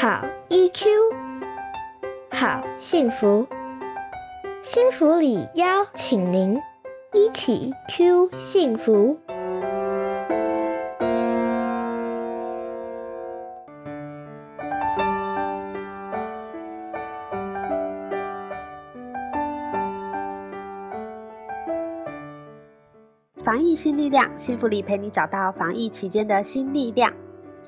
好 EQ，好幸福，幸福里邀请您一起 Q 幸福。防疫新力量，幸福里陪你找到防疫期间的新力量。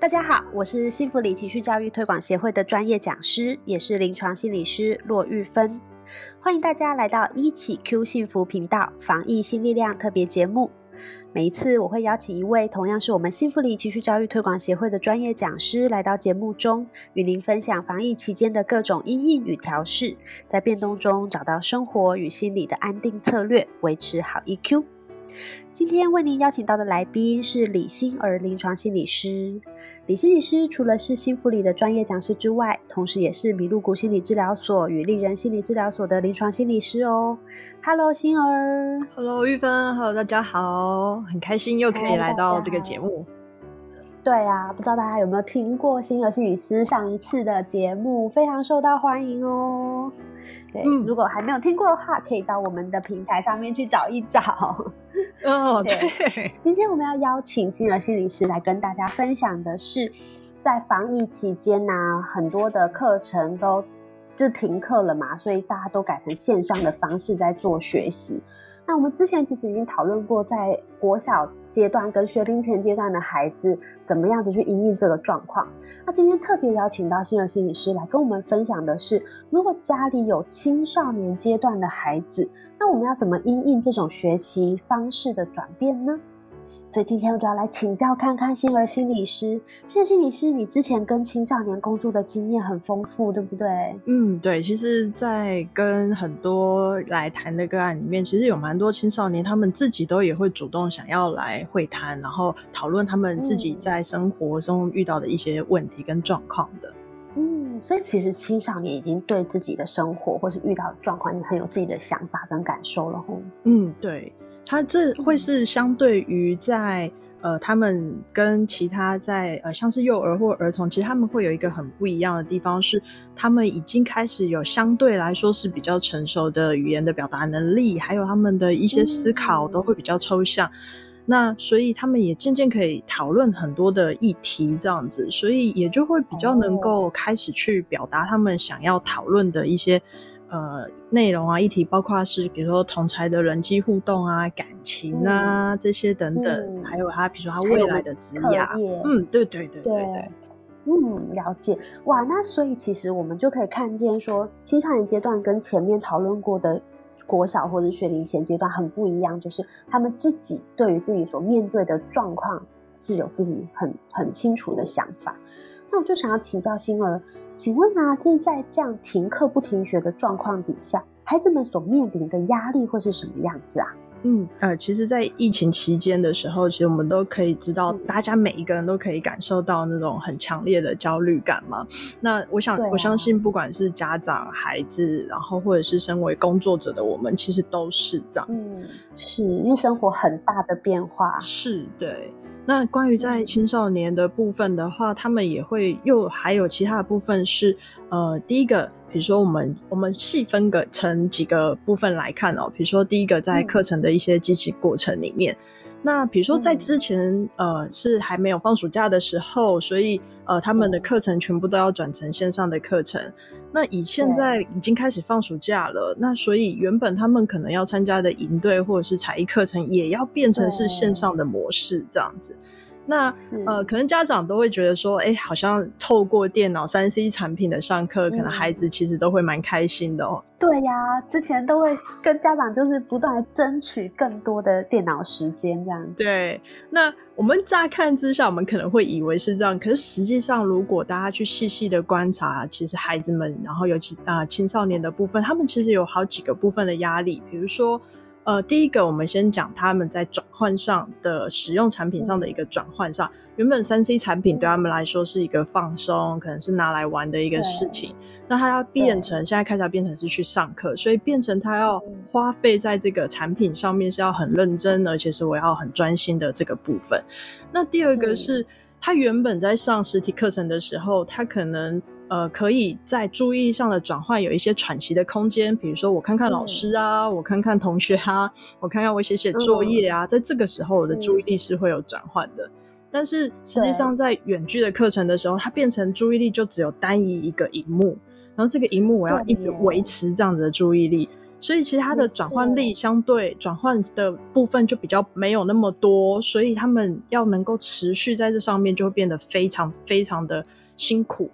大家好，我是幸福里情绪教育推广协会的专业讲师，也是临床心理师骆玉芬。欢迎大家来到一起 Q 幸福频道防疫新力量特别节目。每一次我会邀请一位同样是我们幸福里情绪教育推广协会的专业讲师来到节目中，与您分享防疫期间的各种因应与调试，在变动中找到生活与心理的安定策略，维持好 EQ。今天为您邀请到的来宾是李心儿临床心理师。李心理师除了是幸福里的专业讲师之外，同时也是麋鹿谷心理治疗所与丽人心理治疗所的临床心理师哦。Hello，星儿。Hello，玉芬。Hello，大家好，很开心又可以来到这个节目。对啊，不知道大家有没有听过心儿心理师上一次的节目，非常受到欢迎哦。对，嗯如果还没有听过的话，可以到我们的平台上面去找一找。哦，对对，今天我们要邀请心儿心理师来跟大家分享的是，在防疫期间呢、很多的课程都就停课了嘛，所以大家都改成线上的方式在做学习。那我们之前其实已经讨论过，在国小阶段跟学龄前阶段的孩子怎么样子去应应这个状况。那今天特别邀请到新的心理师来跟我们分享的是，如果家里有青少年阶段的孩子，那我们要怎么应应这种学习方式的转变呢？所以今天我就要来请教看看心儿心理师。心儿心理师，你之前跟青少年工作的经验很丰富，对不对？嗯，对，其实，在跟很多来谈的个案里面，其实有蛮多青少年，他们自己都也会主动想要来会谈，然后讨论他们自己嗯在生活中遇到的一些问题跟状况的。嗯，所以其实青少年已经对自己的生活或是遇到的状况，很有自己的想法跟感受了吼。嗯，对，他这会是相对于在呃，他们跟其他在呃，像是幼儿或儿童，其实他们会有一个很不一样的地方，是他们已经开始有相对来说是比较成熟的语言的表达能力，还有他们的一些思考都会比较抽象。那所以他们也渐渐可以讨论很多的议题，这样子，所以也就会比较能够开始去表达他们想要讨论的一些呃内容啊、议题，包括是比如说同才的人际互动啊、感情啊、这些等等，嗯还有他比如说他未来的职业，嗯，对对对对对，嗯，了解。哇，那所以其实我们就可以看见说，青少年阶段跟前面讨论过的国小或者学龄前阶段很不一样，就是他们自己对于自己所面对的状况是有自己很很清楚的想法。那我就想要请教星儿，请问啊，就是在这样停课不停学的状况底下，孩子们所面临的压力会是什么样子啊？嗯，呃，其实，在疫情期间的时候，其实我们都可以知道，嗯大家每一个人都可以感受到那种很强烈的焦虑感嘛。那我想，啊我相信，不管是家长、孩子，然后或者是身为工作者的我们，其实都是这样子。嗯，是因为生活很大的变化，是对。那关于在青少年的部分的话，他们也会又还有其他的部分是，呃，第一个，比如说我们我们细分个成几个部分来看哦，比如说第一个在嗯。课程的一些机器过程里面，那比如说在嗯之前，呃，是还没有放暑假的时候，所以呃，他们的课程全部都要转成线上的课程。那以现在已经开始放暑假了，那所以原本他们可能要参加的营队或者是才艺课程，也要变成是线上的模式这样子。那呃，可能家长都会觉得说，哎、好像透过电脑三 C 产品的上课，可能嗯孩子其实都会蛮开心的哦。对呀，之前都会跟家长就是不断的争取更多的电脑时间，这样子。对，那我们乍看之下，我们可能会以为是这样，可是实际上，如果大家去细细的观察，其实孩子们，然后尤其啊、青少年的部分，他们其实有好几个部分的压力，比如说。呃，第一个，我们先讲他们在转换上的使用产品上的一个转换上，原本三 C 产品对他们来说是一个放松，可能是拿来玩的一个事情，那他要变成现在开始要变成是去上课，所以变成他要花费在这个产品上面是要很认真，而且是我要很专心的这个部分。那第二个是他原本在上实体课程的时候，他可能呃，可以在注意力上的转换有一些喘息的空间，比如说我看看老师啊，我看看同学啊，我看看我写写作业啊，在这个时候我的注意力是会有转换的。但是实际上在远距的课程的时候，它变成注意力就只有单一一个荧幕，然后这个荧幕我要一直维持这样子的注意力，所以其实它的转换力相对转换的部分就比较没有那么多，所以他们要能够持续在这上面就会变得非常非常的辛苦。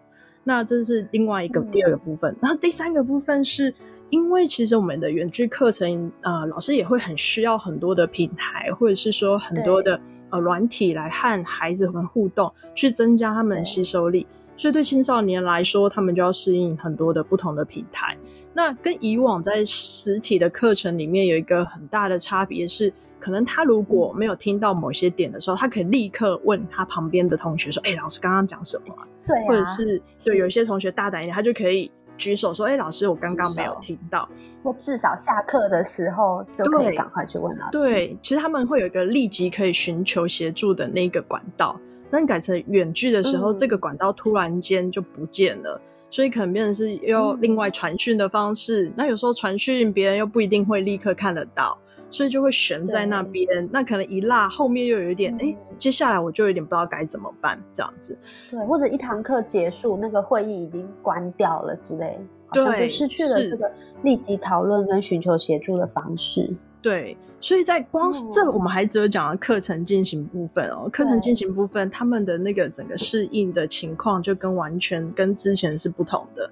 那这是另外一个第二个部分，然后第三个部分是因为其实我们的远距课程，呃，老师也会很需要很多的平台，或者是说很多的呃软体来和孩子们互动，去增加他们的吸收力。所以对青少年来说，他们就要适应很多的不同的平台。那跟以往在实体的课程里面有一个很大的差别是，可能他如果没有听到某些点的时候，他可以立刻问他旁边的同学说：“哎，老师刚刚讲什么？”对，或者是对有一些同学大胆一点，他就可以举手说：“哎，老师，我刚刚没有听到。”那至少下课的时候就可以赶快去问老师。对，其实他们会有一个立即可以寻求协助的那个管道。但改成远距的时候，这个管道突然间就不见了，所以可能变成是要另外传讯的方式。那有时候传讯别人又不一定会立刻看得到。所以就会悬在那边，那可能一落后面又有一点，哎，接下来我就有点不知道该怎么办，这样子。对，或者一堂课结束，那个会议已经关掉了之类，好像就失去了这个立即讨论跟寻求协助的方式。对，所以在光这我们还只有讲了课程进行部分哦，课程进行部分他们的那个整个适应的情况就跟完全跟之前是不同的。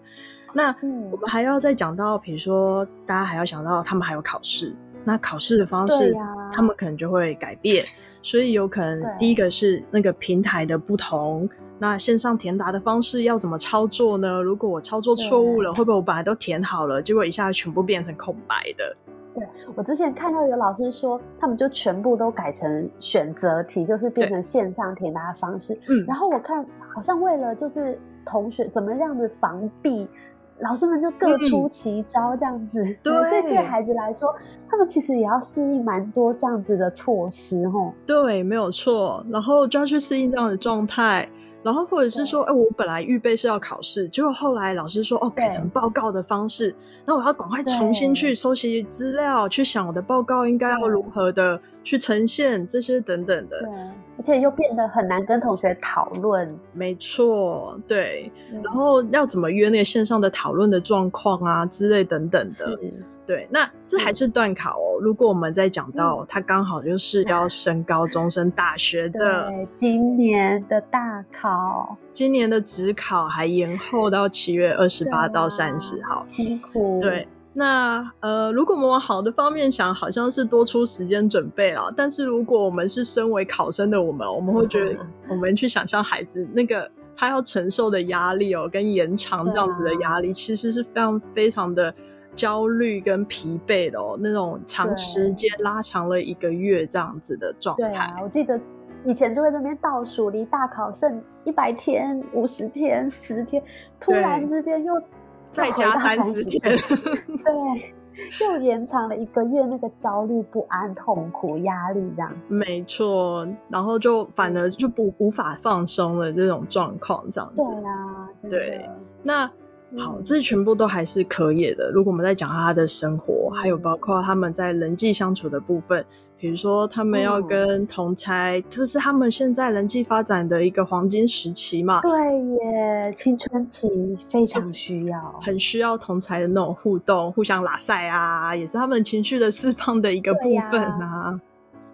那我们还要再讲到，比如说大家还要想到他们还有考试。那考试的方式，他们可能就会改变，所以有可能第一个是那个平台的不同，那线上填答的方式要怎么操作呢？如果我操作错误了，会不会我本来都填好了，结果一下全部变成空白的？对我之前看到有老师说，他们就全部都改成选择题，就是变成线上填答的方式。嗯，然后我看好像为了就是同学怎么样的防避。老师们就各出奇招，这样子。对，所以对孩子来说，他们其实也要适应蛮多这样子的措施，吼。对，没有错。然后就要去适应这样的状态。然后或者是说，哎，我本来预备是要考试，结果后来老师说，哦，改成报告的方式，那我要赶快重新去收集资料，去想我的报告应该要如何的去呈现这些等等的。对，而且又变得很难跟同学讨论。没错，对。然后要怎么约那个线上的讨论的状况啊之类等等的。对，那这还是断考哦。如果我们在讲到他刚好就是要 升高中、升大学的，今年的大考，今年的职考还延后到七月二十八到三十号，辛苦。对，那呃，如果我们往好的方面想，好像是多出时间准备了。但是如果我们是身为考生的我们，我们会觉得，我们去想象孩子那个他要承受的压力哦，跟延长这样子的压力，其实是非常非常的。焦虑跟疲惫的哦，那种长时间拉长了一个月这样子的状态。对啊，我记得以前就会那边倒数，离大考剩一百天、五十天、十天，突然之间又再加三十天，对，又延长了一个月，那个焦虑、不安、痛苦、压力这样。没错，然后就反而就不无法放松了这种状况这样子。对啊，对，那。好，这全部都还是可以的。如果我们在讲他的生活，还有包括他们在人际相处的部分，比如说他们要跟同才，这是他们现在人际发展的一个黄金时期嘛？对耶，青春期非常需要，很需要同才的那种互动，互相拉塞啊，也是他们情绪的释放的一个部分啊。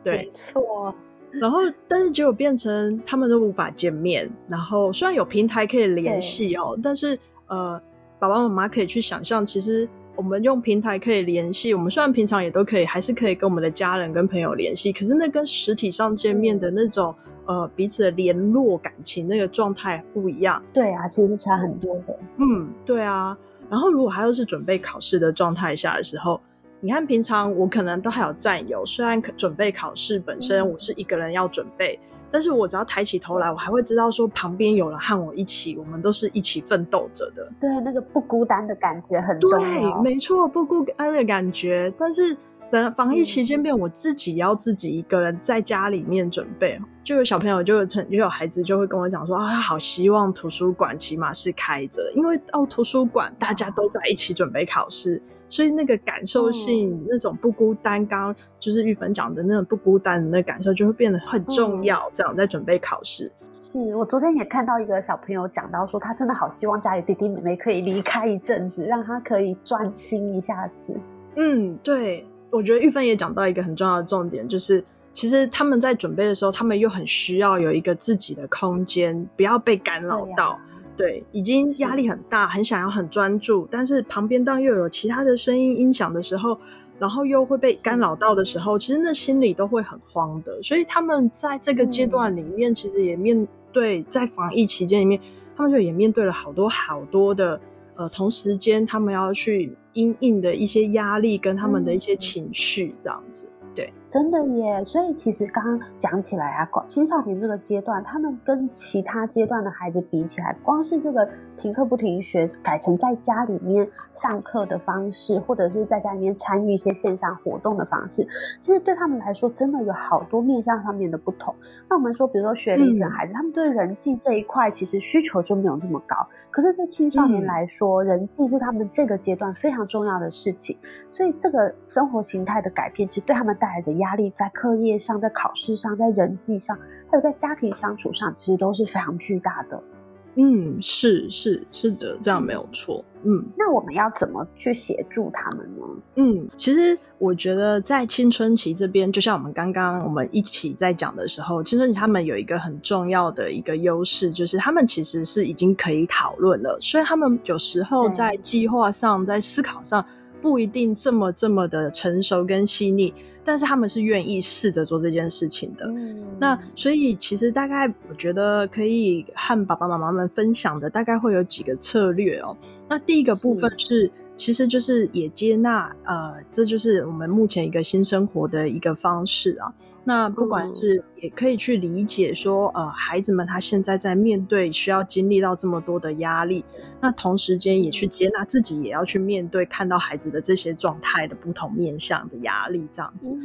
对，没错。然后，但是结果变成他们都无法见面。然后虽然有平台可以联系哦，但是。呃，爸爸妈妈可以去想象，其实我们用平台可以联系。我们虽然平常也都可以，还是可以跟我们的家人、跟朋友联系。可是那跟实体上见面的那种呃彼此的联络感情那个状态不一样。对啊，其实差很多的。嗯，对啊。然后如果他又是准备考试的状态下的时候，你看平常我可能都还有战友，虽然准备考试本身我是一个人要准备。但是我只要抬起头来，我还会知道说旁边有人和我一起，我们都是一起奋斗着的。对，那个不孤单的感觉很重要。对，没错，不孤单的感觉。但是等防疫期间变，我自己要自己一个人在家里面准备。就有小朋友，就有成就有孩子就会跟我讲说啊，他好希望图书馆起码是开着，因为到图书馆大家都在一起准备考试，所以那个感受性，那种不孤单，刚刚就是玉芬讲的那种不孤单的那感受，就会变得很重要。这样在准备考试，是我昨天也看到一个小朋友讲到说，他真的好希望家里弟弟妹妹可以离开一阵子，让他可以专心一下子。嗯，对，我觉得玉芬也讲到一个很重要的重点，就是。其实他们在准备的时候，他们又很需要有一个自己的空间，不要被干扰到。对，已经压力很大，很想要很专注，但是旁边当又有其他的声音音响的时候，然后又会被干扰到的时候，其实那心里都会很慌的。所以他们在这个阶段里面，其实也面对在防疫期间里面，他们就也面对了好多好多的呃，同时间他们要去因应的一些压力跟他们的一些情绪，这样子。对，真的耶。所以其实刚刚讲起来啊，青少年这个阶段，他们跟其他阶段的孩子比起来，光是这个停课不停学，改成在家里面上课的方式，或者是在家里面参与一些线上活动的方式，其实对他们来说，真的有好多面向上面的不同。那我们说，比如说学龄前孩子，他们对人际这一块其实需求就没有这么高。可是对青少年来说，人际是他们这个阶段非常重要的事情。所以这个生活形态的改变，其实对他们带来的压力，在课业上、在考试上、在人际上，还有在家庭相处上，其实都是非常巨大的。嗯，是是是的，这样没有错。嗯，那我们要怎么去协助他们呢？嗯，其实我觉得在青春期这边，就像我们刚刚我们一起在讲的时候，青春期他们有一个很重要的一个优势，就是他们其实是已经可以讨论了，所以他们有时候在计划上、在思考上不一定这么这么的成熟跟细腻。但是他们是愿意试着做这件事情的，那所以其实大概我觉得可以和爸爸妈妈们分享的大概会有几个策略哦。那第一个部分是，其实就是也接纳，呃，这就是我们目前一个新生活的一个方式啊。那不管是也可以去理解说，呃，孩子们他现在在面对需要经历到这么多的压力，那同时间也去接纳自己也要去面对看到孩子的这些状态的不同面向的压力，这样子。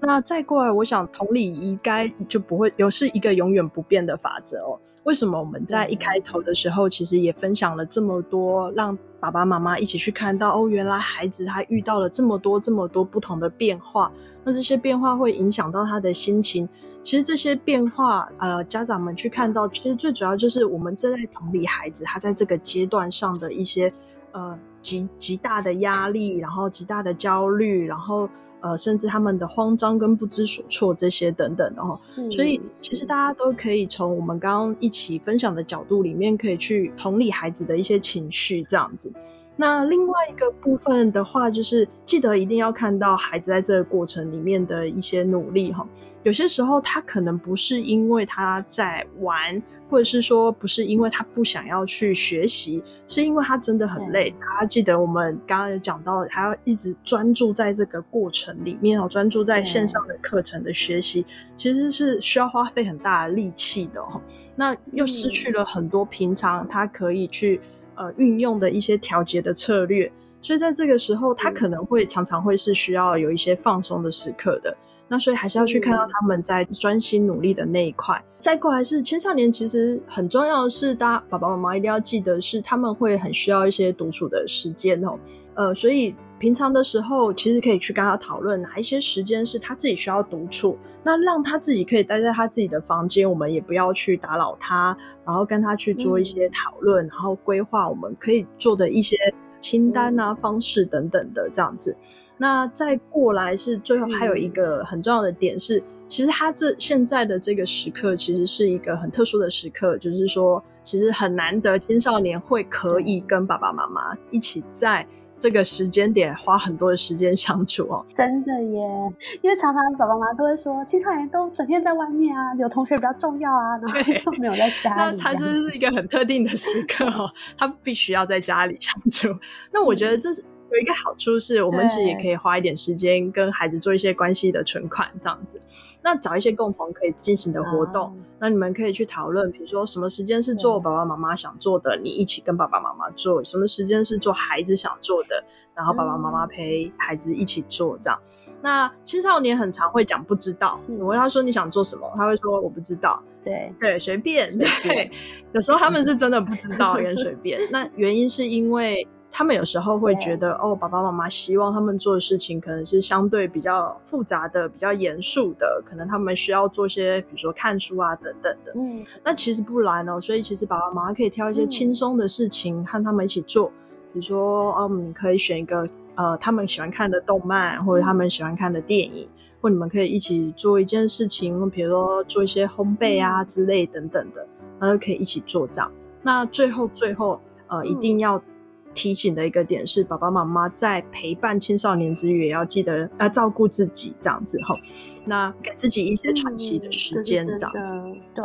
那再过来，我想同理应该就不会有是一个永远不变的法则哦。为什么我们在一开头的时候，其实也分享了这么多，让爸爸妈妈一起去看到哦，原来孩子他遇到了这么多这么多不同的变化，那这些变化会影响到他的心情。其实这些变化，呃，家长们去看到，其实最主要就是我们正在同理孩子他在这个阶段上的一些呃极极大的压力，然后极大的焦虑，然后。呃，甚至他们的慌张跟不知所措这些等等的哈，所以其实大家都可以从我们刚刚一起分享的角度里面，可以去同理孩子的一些情绪这样子。那另外一个部分的话，就是记得一定要看到孩子在这个过程里面的一些努力哈。有些时候他可能不是因为他在玩，或者是说不是因为他不想要去学习，是因为他真的很累。大家记得我们刚刚有讲到，他要一直专注在这个过程里面哦，专注在线上的课程的学习，其实是需要花费很大的力气的哈。那又失去了很多平常他可以去。呃，运用的一些调节的策略，所以在这个时候，他可能会常常会是需要有一些放松的时刻的。那所以还是要去看到他们在专心努力的那一块。再过来是青少年，其实很重要的是，大家爸爸妈妈一定要记得是他们会很需要一些独处的时间哦。呃，所以。平常的时候，其实可以去跟他讨论哪一些时间是他自己需要独处，那让他自己可以待在他自己的房间，我们也不要去打扰他，然后跟他去做一些讨论，然后规划我们可以做的一些清单啊、方式等等的这样子。那再过来是最后还有一个很重要的点是，其实他这现在的这个时刻其实是一个很特殊的时刻，就是说其实很难得青少年会可以跟爸爸妈妈一起在。这个时间点花很多的时间相处哦，真的耶！因为常常爸爸妈妈都会说，青少年都整天在外面啊，有同学比较重要啊，然后就没有在家里。那他这是一个很特定的时刻哦，他必须要在家里相处。那我觉得这是有一个好处是，我们其实也可以花一点时间跟孩子做一些关系的存款，这样子。那找一些共同可以进行的活动，那你们可以去讨论，比如说什么时间是做爸爸妈妈想做的，你一起跟爸爸妈妈做；什么时间是做孩子想做的，然后爸爸妈妈陪孩子一起做，这样。那青少年很常会讲不知道，我问他说你想做什么，他会说我不知道。对对，随便。对，有时候他们是真的不知道，也随便。那原因是因为。他们有时候会觉得，哦，爸爸妈妈希望他们做的事情可能是相对比较复杂的、比较严肃的，可能他们需要做些，比如说看书啊等等的。嗯，那其实不然哦，所以其实爸爸妈妈可以挑一些轻松的事情和他们一起做，比如说，哦，你可以选一个呃他们喜欢看的动漫，或者他们喜欢看的电影，或你们可以一起做一件事情，比如说做一些烘焙啊之类等等的，然后可以一起做这样。那最后最后，呃，一定要。提醒的一个点是，爸爸妈妈在陪伴青少年之余，也要记得要照顾自己，这样子哈。那给自己一些喘息的时间，这样子。对，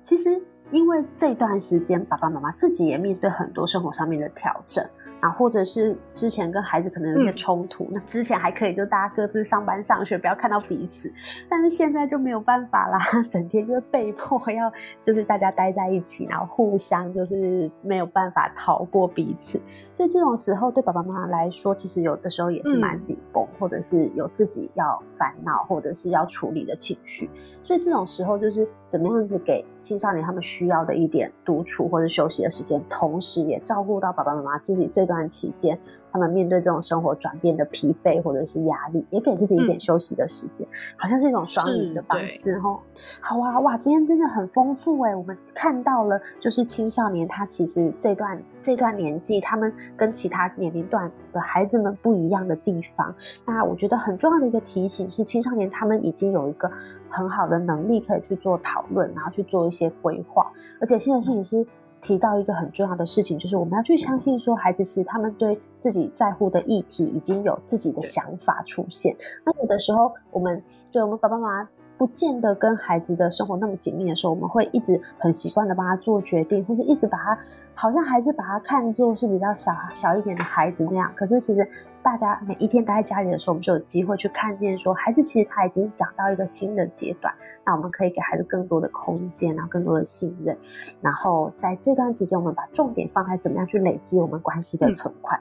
其实因为这段时间，爸爸妈妈自己也面对很多生活上面的调整。啊，或者是之前跟孩子可能有些冲突，那之前还可以就大家各自上班上学，不要看到彼此，但是现在就没有办法啦，整天就是被迫要就是大家待在一起，然后互相就是没有办法逃过彼此，所以这种时候对爸爸妈妈来说，其实有的时候也是蛮紧绷，或者是有自己要烦恼或者是要处理的情绪，所以这种时候就是怎么样子给青少年他们需要的一点独处或者休息的时间，同时也照顾到爸爸妈妈自己这段。期间，他们面对这种生活转变的疲惫或者是压力，也给自己一点休息的时间，好像是一种双赢的方式哦。好啊，哇，今天真的很丰富哎！我们看到了，就是青少年他其实这段这段年纪，他们跟其他年龄段的孩子们不一样的地方。那我觉得很重要的一个提醒是，青少年他们已经有一个很好的能力可以去做讨论，然后去做一些规划，而且新的摄影师。提到一个很重要的事情，就是我们要去相信，说孩子是他们对自己在乎的议题已经有自己的想法出现。那有的时候，我们对我们爸爸妈妈不见得跟孩子的生活那么紧密的时候，我们会一直很习惯的帮他做决定，或是一直把他。好像还是把他看作是比较小小一点的孩子那样，可是其实大家每一天待在家里的时候，我们就有机会去看见说，孩子其实他已经长到一个新的阶段，那我们可以给孩子更多的空间，然后更多的信任，然后在这段时间，我们把重点放在怎么样去累积我们关系的存款。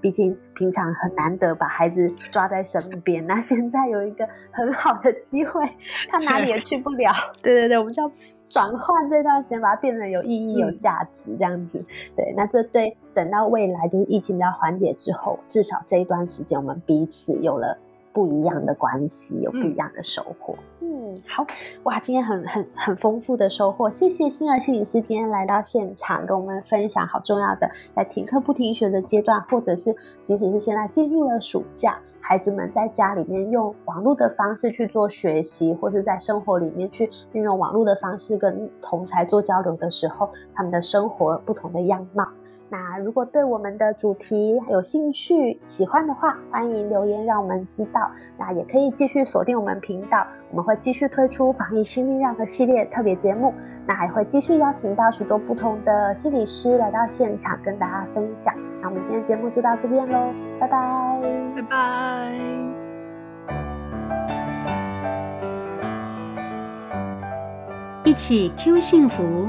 毕竟平常很难得把孩子抓在身边，那现在有一个很好的机会，他哪里也去不了。对对对，我们就要。转换这段时间，把它变得有意义、有价值，这样子。对，那这对等到未来就是疫情比较缓解之后，至少这一段时间，我们彼此有了不一样的关系，有不一样的收获。嗯，好哇，今天很很很丰富的收获，谢谢心儿心理师今天来到现场，跟我们分享好重要的，在停课不停学的阶段，或者是即使是现在进入了暑假。孩子们在家里面用网络的方式去做学习，或是在生活里面去运用网络的方式跟同才做交流的时候，他们的生活不同的样貌。那如果对我们的主题有兴趣、喜欢的话，欢迎留言让我们知道。那也可以继续锁定我们频道，我们会继续推出防疫新力量的系列特别节目。那还会继续邀请到许多不同的心理师来到现场跟大家分享。那我们今天节目就到这边喽，拜拜，拜拜。一起 Q 幸福。